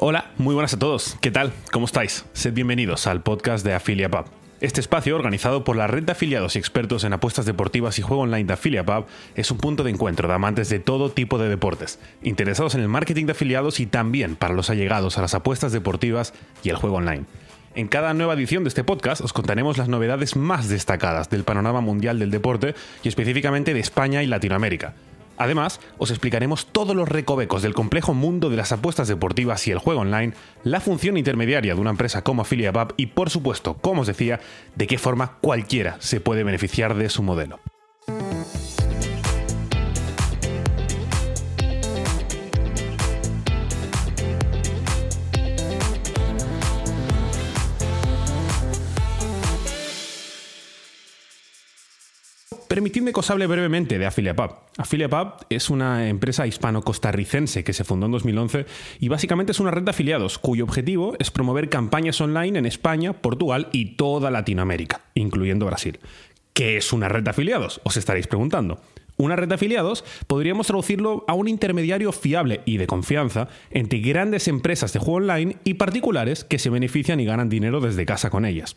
Hola, muy buenas a todos. ¿Qué tal? ¿Cómo estáis? Sed bienvenidos al podcast de AffiliaPub. Este espacio, organizado por la red de afiliados y expertos en apuestas deportivas y juego online de AffiliaPub, es un punto de encuentro de amantes de todo tipo de deportes, interesados en el marketing de afiliados y también para los allegados a las apuestas deportivas y el juego online. En cada nueva edición de este podcast os contaremos las novedades más destacadas del panorama mundial del deporte y específicamente de España y Latinoamérica. Además, os explicaremos todos los recovecos del complejo mundo de las apuestas deportivas y el juego online, la función intermediaria de una empresa como AffiliatePub y, por supuesto, como os decía, de qué forma cualquiera se puede beneficiar de su modelo. Permitidme que os hable brevemente de AffiliatePub. AffiliatePub es una empresa hispano-costarricense que se fundó en 2011 y básicamente es una red de afiliados cuyo objetivo es promover campañas online en España, Portugal y toda Latinoamérica, incluyendo Brasil. ¿Qué es una red de afiliados? Os estaréis preguntando. Una red de afiliados podríamos traducirlo a un intermediario fiable y de confianza entre grandes empresas de juego online y particulares que se benefician y ganan dinero desde casa con ellas.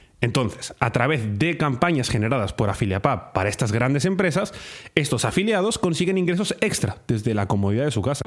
Entonces, a través de campañas generadas por AffiliatePub para estas grandes empresas, estos afiliados consiguen ingresos extra desde la comodidad de su casa.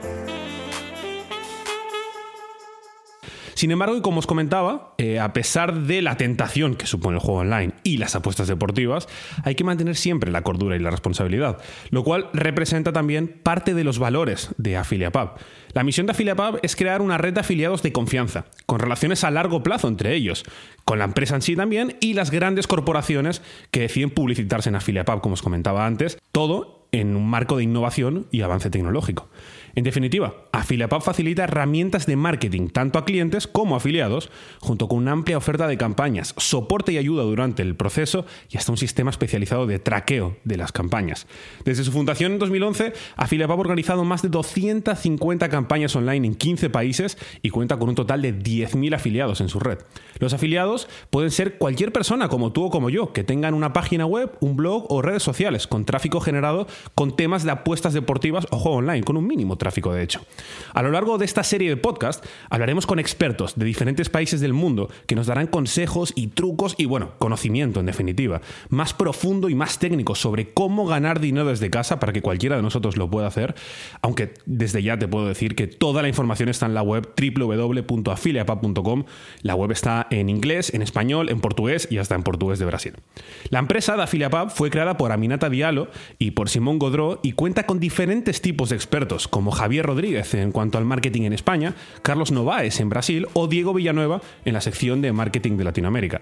Sin embargo, y como os comentaba, eh, a pesar de la tentación que supone el juego online y las apuestas deportivas, hay que mantener siempre la cordura y la responsabilidad, lo cual representa también parte de los valores de AffiliatePub. La misión de AffiliatePub es crear una red de afiliados de confianza, con relaciones a largo plazo entre ellos, con la empresa en sí también y las grandes corporaciones que deciden publicitarse en AffiliatePub, como os comentaba antes, todo en un marco de innovación y avance tecnológico. En definitiva, AffiliatePub facilita herramientas de marketing tanto a clientes como a afiliados, junto con una amplia oferta de campañas, soporte y ayuda durante el proceso y hasta un sistema especializado de traqueo de las campañas. Desde su fundación en 2011, AffiliatePub ha organizado más de 250 campañas online en 15 países y cuenta con un total de 10.000 afiliados en su red. Los afiliados pueden ser cualquier persona como tú o como yo, que tengan una página web, un blog o redes sociales con tráfico generado con temas de apuestas deportivas o juego online, con un mínimo tráfico de hecho. A lo largo de esta serie de podcast hablaremos con expertos de diferentes países del mundo que nos darán consejos y trucos y bueno, conocimiento en definitiva, más profundo y más técnico sobre cómo ganar dinero desde casa para que cualquiera de nosotros lo pueda hacer, aunque desde ya te puedo decir que toda la información está en la web www.afiliapub.com. La web está en inglés, en español, en portugués y hasta en portugués de Brasil. La empresa de Afiliapub fue creada por Aminata Diallo y por Simón Godró y cuenta con diferentes tipos de expertos como Javier Rodríguez en cuanto al marketing en España, Carlos Novaes en Brasil o Diego Villanueva en la sección de marketing de Latinoamérica.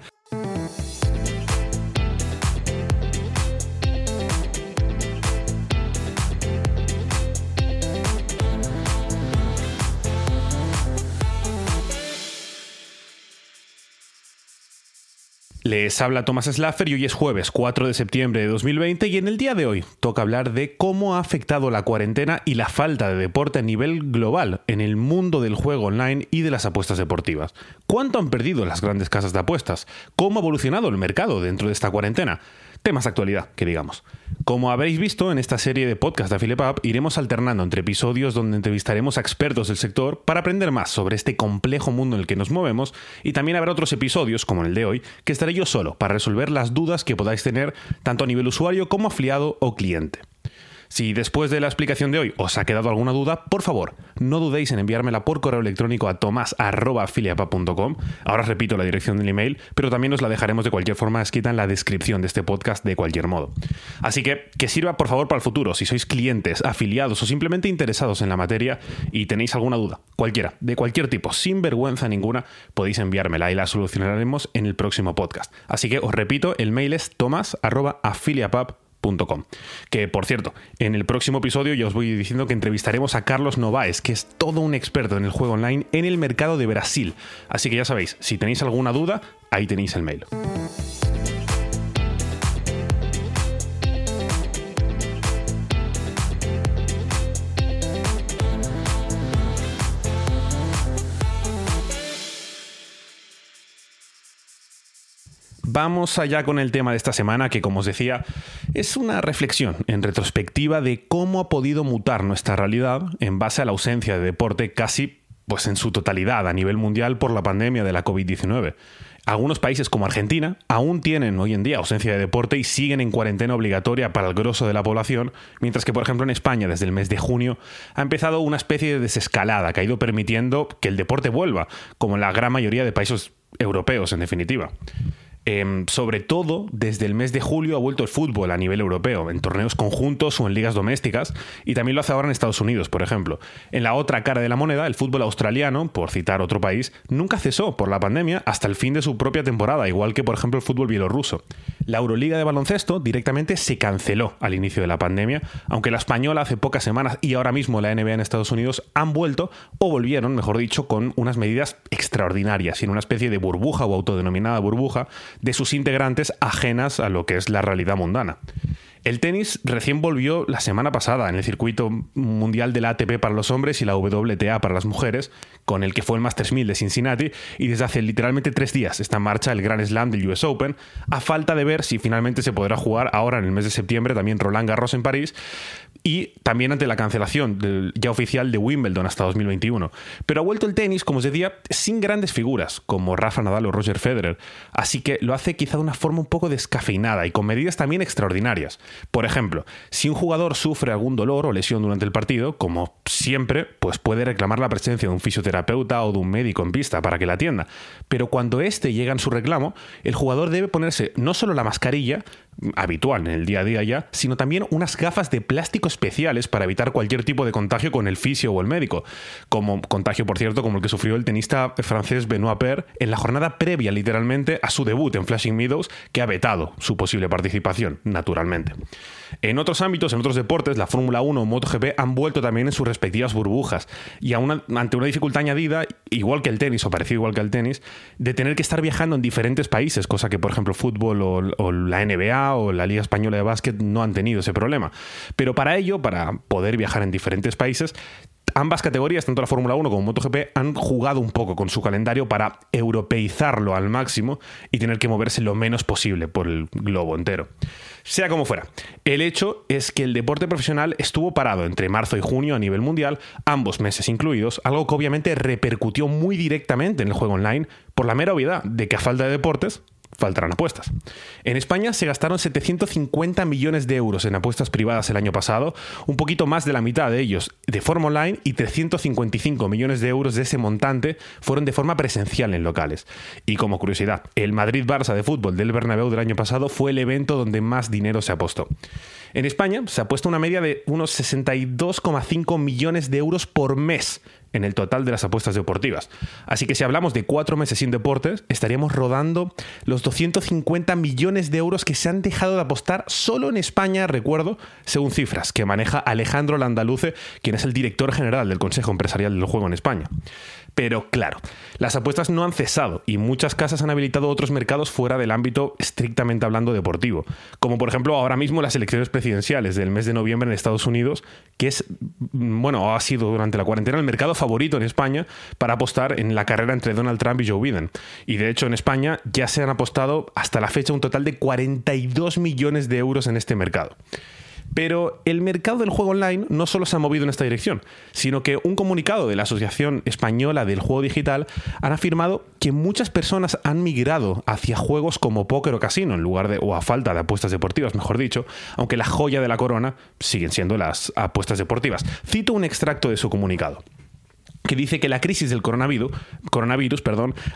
Les habla Tomás Slaffer y hoy es jueves 4 de septiembre de 2020 y en el día de hoy toca hablar de cómo ha afectado la cuarentena y la falta de deporte a nivel global en el mundo del juego online y de las apuestas deportivas. ¿Cuánto han perdido las grandes casas de apuestas? ¿Cómo ha evolucionado el mercado dentro de esta cuarentena? Temas de actualidad, que digamos. Como habréis visto en esta serie de podcast de Affiliate iremos alternando entre episodios donde entrevistaremos a expertos del sector para aprender más sobre este complejo mundo en el que nos movemos y también habrá otros episodios, como el de hoy, que estaré yo solo para resolver las dudas que podáis tener tanto a nivel usuario como afiliado o cliente. Si después de la explicación de hoy os ha quedado alguna duda, por favor, no dudéis en enviármela por correo electrónico a tomas.afiliapa.com. Ahora repito la dirección del email, pero también os la dejaremos de cualquier forma escrita en la descripción de este podcast de cualquier modo. Así que que sirva por favor para el futuro, si sois clientes, afiliados o simplemente interesados en la materia y tenéis alguna duda, cualquiera, de cualquier tipo, sin vergüenza ninguna, podéis enviármela y la solucionaremos en el próximo podcast. Así que os repito, el mail es Que por cierto, en el próximo episodio ya os voy diciendo que entrevistaremos a Carlos Novaes, que es todo un experto en el juego online en el mercado de Brasil. Así que ya sabéis, si tenéis alguna duda, ahí tenéis el mail. Vamos allá con el tema de esta semana, que como os decía, es una reflexión en retrospectiva de cómo ha podido mutar nuestra realidad en base a la ausencia de deporte casi pues en su totalidad a nivel mundial por la pandemia de la COVID-19. Algunos países como Argentina aún tienen hoy en día ausencia de deporte y siguen en cuarentena obligatoria para el grosso de la población, mientras que por ejemplo en España desde el mes de junio ha empezado una especie de desescalada que ha ido permitiendo que el deporte vuelva, como la gran mayoría de países europeos en definitiva. Em, sobre todo, desde el mes de julio ha vuelto el fútbol a nivel europeo, en torneos conjuntos o en ligas domésticas, y también lo hace ahora en Estados Unidos, por ejemplo. En la otra cara de la moneda, el fútbol australiano, por citar otro país, nunca cesó por la pandemia hasta el fin de su propia temporada, igual que por ejemplo el fútbol bielorruso. La Euroliga de baloncesto directamente se canceló al inicio de la pandemia, aunque la española hace pocas semanas y ahora mismo la NBA en Estados Unidos han vuelto, o volvieron, mejor dicho, con unas medidas extraordinarias, en una especie de burbuja o autodenominada burbuja, de sus integrantes ajenas a lo que es la realidad mundana. El tenis recién volvió la semana pasada en el circuito mundial de la ATP para los hombres y la WTA para las mujeres, con el que fue el Masters 1000 de Cincinnati, y desde hace literalmente tres días está en marcha el Grand Slam del US Open, a falta de ver si finalmente se podrá jugar ahora en el mes de septiembre también Roland Garros en París, y también ante la cancelación ya oficial de Wimbledon hasta 2021. Pero ha vuelto el tenis, como os decía, sin grandes figuras como Rafa Nadal o Roger Federer, así que lo hace quizá de una forma un poco descafeinada y con medidas también extraordinarias. Por ejemplo, si un jugador sufre algún dolor o lesión durante el partido, como siempre, pues puede reclamar la presencia de un fisioterapeuta o de un médico en pista para que la atienda. Pero cuando éste llega en su reclamo, el jugador debe ponerse no solo la mascarilla, habitual en el día a día ya, sino también unas gafas de plástico especiales para evitar cualquier tipo de contagio con el fisio o el médico, como contagio, por cierto, como el que sufrió el tenista francés Benoit Per en la jornada previa literalmente a su debut en Flashing Meadows, que ha vetado su posible participación, naturalmente. En otros ámbitos, en otros deportes, la Fórmula 1 o MotoGP han vuelto también en sus respectivas burbujas y ante una dificultad añadida, igual que el tenis o parecido igual que el tenis, de tener que estar viajando en diferentes países, cosa que por ejemplo fútbol o la NBA o la Liga Española de Básquet no han tenido ese problema. Pero para ello, para poder viajar en diferentes países, ambas categorías, tanto la Fórmula 1 como MotoGP, han jugado un poco con su calendario para europeizarlo al máximo y tener que moverse lo menos posible por el globo entero. Sea como fuera, el hecho es que el deporte profesional estuvo parado entre marzo y junio a nivel mundial, ambos meses incluidos, algo que obviamente repercutió muy directamente en el juego online por la mera obviedad de que a falta de deportes, faltarán apuestas. En España se gastaron 750 millones de euros en apuestas privadas el año pasado, un poquito más de la mitad de ellos de forma online y 355 millones de euros de ese montante fueron de forma presencial en locales. Y como curiosidad, el Madrid-Barça de fútbol del Bernabéu del año pasado fue el evento donde más dinero se apostó. En España se ha una media de unos 62,5 millones de euros por mes en el total de las apuestas deportivas. Así que si hablamos de cuatro meses sin deportes, estaríamos rodando los 250 millones de euros que se han dejado de apostar solo en España, recuerdo, según cifras que maneja Alejandro Landaluce, quien es el director general del Consejo Empresarial del Juego en España. Pero claro, las apuestas no han cesado y muchas casas han habilitado otros mercados fuera del ámbito estrictamente hablando deportivo, como por ejemplo ahora mismo las elecciones presidenciales del mes de noviembre en Estados Unidos, que es, bueno, ha sido durante la cuarentena el mercado favorito en España para apostar en la carrera entre Donald Trump y Joe Biden. Y de hecho en España ya se han apostado hasta la fecha un total de 42 millones de euros en este mercado. Pero el mercado del juego online no solo se ha movido en esta dirección, sino que un comunicado de la Asociación Española del Juego Digital han afirmado que muchas personas han migrado hacia juegos como póker o casino en lugar de o a falta de apuestas deportivas, mejor dicho, aunque la joya de la corona siguen siendo las apuestas deportivas. Cito un extracto de su comunicado. Que dice que la crisis del coronavirus,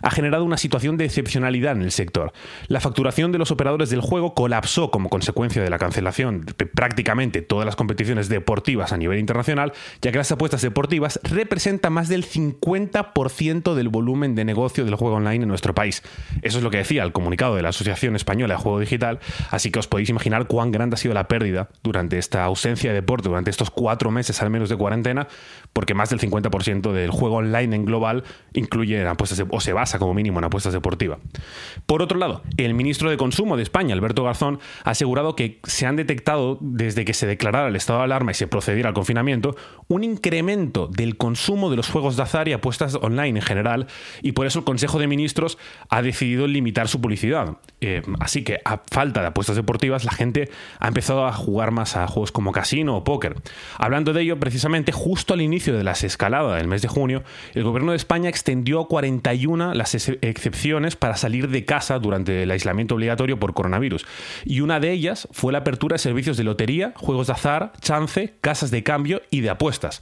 ha generado una situación de excepcionalidad en el sector. La facturación de los operadores del juego colapsó como consecuencia de la cancelación de prácticamente todas las competiciones deportivas a nivel internacional, ya que las apuestas deportivas representan más del 50% del volumen de negocio del juego online en nuestro país. Eso es lo que decía el comunicado de la Asociación Española de Juego Digital, así que os podéis imaginar cuán grande ha sido la pérdida durante esta ausencia de deporte, durante estos cuatro meses al menos de cuarentena, porque más del 50% del juego online en global incluye apuestas o se basa como mínimo en apuestas deportivas. Por otro lado, el ministro de Consumo de España, Alberto Garzón, ha asegurado que se han detectado desde que se declarara el estado de alarma y se procediera al confinamiento un incremento del consumo de los juegos de azar y apuestas online en general y por eso el Consejo de Ministros ha decidido limitar su publicidad. Eh, así que a falta de apuestas deportivas la gente ha empezado a jugar más a juegos como casino o póker. Hablando de ello, precisamente justo al inicio de la escalada del mes de junio, el gobierno de España extendió a 41 las excepciones para salir de casa durante el aislamiento obligatorio por coronavirus. Y una de ellas fue la apertura de servicios de lotería, juegos de azar, chance, casas de cambio y de apuestas.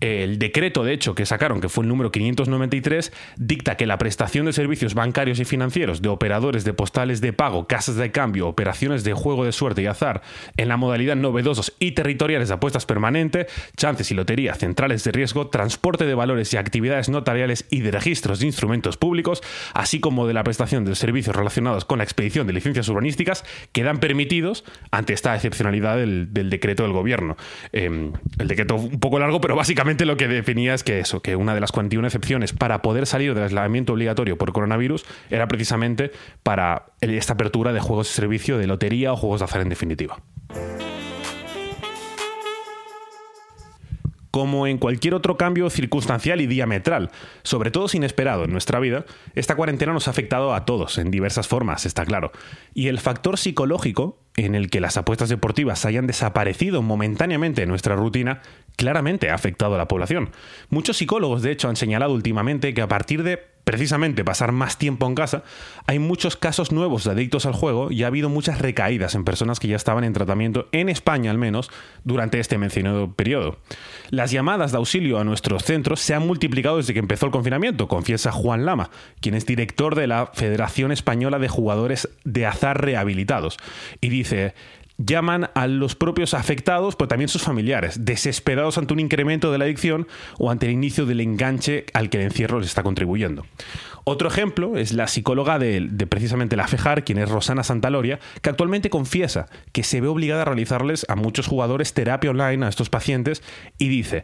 El decreto, de hecho, que sacaron, que fue el número 593, dicta que la prestación de servicios bancarios y financieros de operadores de postales de pago, casas de cambio, operaciones de juego de suerte y azar en la modalidad novedosos y territoriales de apuestas permanente, chances y lotería, centrales de riesgo, transporte de valores y actividades notariales y de registros de instrumentos públicos, así como de la prestación de servicios relacionados con la expedición de licencias urbanísticas, quedan permitidos ante esta excepcionalidad del, decreto del gobierno. Em, el decreto un poco largo, pero básicamente lo que definía es que eso, que una de las 41 excepciones para poder salir del aislamiento obligatorio por coronavirus era precisamente para esta apertura de juegos de servicio de lotería o juegos de azar en definitiva. como en cualquier otro cambio circunstancial y diametral, sobre todo inesperado en nuestra vida, esta cuarentena nos ha afectado a todos en diversas formas, está claro. Y el factor psicológico en el que las apuestas deportivas hayan desaparecido momentáneamente en nuestra rutina claramente ha afectado a la población. Muchos psicólogos, de hecho, han señalado últimamente que a partir de precisamente pasar más tiempo en casa, hay muchos casos nuevos de adictos al juego y ha habido muchas recaídas en personas que ya estaban en tratamiento, en España al menos, durante este mencionado periodo. Las llamadas de auxilio a nuestros centros se han multiplicado desde que empezó el confinamiento, confiesa Juan Lama, quien es director de la Federación Española de Jugadores de Azar Rehabilitados. Y dice, llaman a los propios afectados, pero también sus familiares, desesperados ante un incremento de la adicción o ante el inicio del enganche al que el encierro les está contribuyendo. Otro ejemplo es la psicóloga de, precisamente la FEJAR, quien es Rosana Santaloria, que actualmente confiesa que se ve obligada a realizarles a muchos jugadores terapia online a estos pacientes y dice,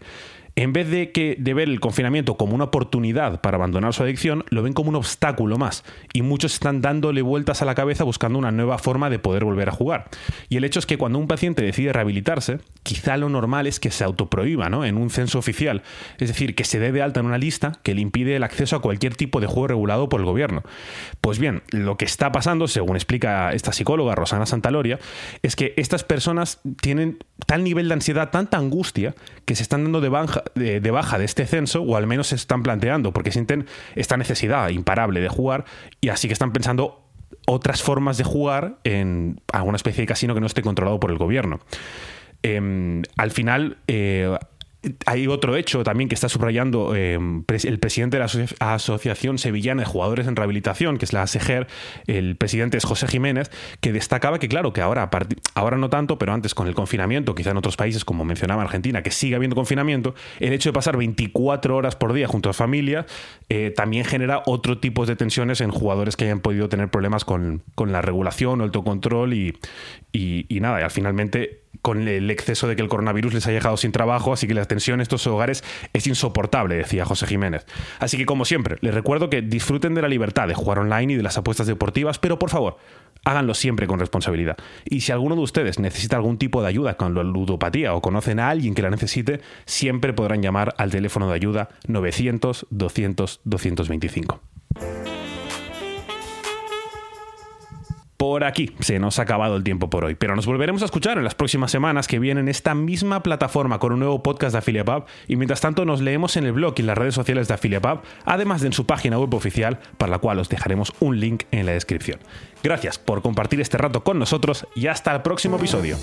en vez de, que, de ver el confinamiento como una oportunidad para abandonar su adicción, lo ven como un obstáculo más. Y muchos están dándole vueltas a la cabeza buscando una nueva forma de poder volver a jugar. Y el hecho es que cuando un paciente decide rehabilitarse, quizá lo normal es que se autoprohíba ¿no? en un censo oficial. Es decir, que se dé de alta en una lista que le impide el acceso a cualquier tipo de juego regulado por el gobierno. Pues bien, lo que está pasando, según explica esta psicóloga Rosana Santaloria, es que estas personas tienen tal nivel de ansiedad, tanta angustia, que se están dando de baja de, baja de este censo, o al menos se están planteando, porque sienten esta necesidad imparable de jugar, y así que están pensando otras formas de jugar en alguna especie de casino que no esté controlado por el gobierno. Em, al final, eh, hay otro hecho también que está subrayando eh, el presidente de la Asociación Sevillana de Jugadores en Rehabilitación, que es la ASEGER, el presidente es José Jiménez, que destacaba que, claro, que ahora, ahora no tanto, pero antes con el confinamiento, quizá en otros países, como mencionaba Argentina, que sigue habiendo confinamiento, el hecho de pasar 24 horas por día junto a familia eh, también genera otro tipo de tensiones en jugadores que hayan podido tener problemas con, la regulación o el autocontrol y, y, y nada, y al finalmente con el exceso de que el coronavirus les ha dejado sin trabajo, así que la tensión en estos hogares es insoportable, decía José Jiménez. Así que como siempre, les recuerdo que disfruten de la libertad de jugar online y de las apuestas deportivas, pero por favor, háganlo siempre con responsabilidad. Y si alguno de ustedes necesita algún tipo de ayuda con la ludopatía o conocen a alguien que la necesite, siempre podrán llamar al teléfono de ayuda 900 200 225. Por aquí se nos ha acabado el tiempo por hoy, pero nos volveremos a escuchar en las próximas semanas que vienen en esta misma plataforma con un nuevo podcast de Affiliate y mientras tanto nos leemos en el blog y en las redes sociales de Affiliate además de en su página web oficial para la cual os dejaremos un link en la descripción. Gracias por compartir este rato con nosotros y hasta el próximo episodio.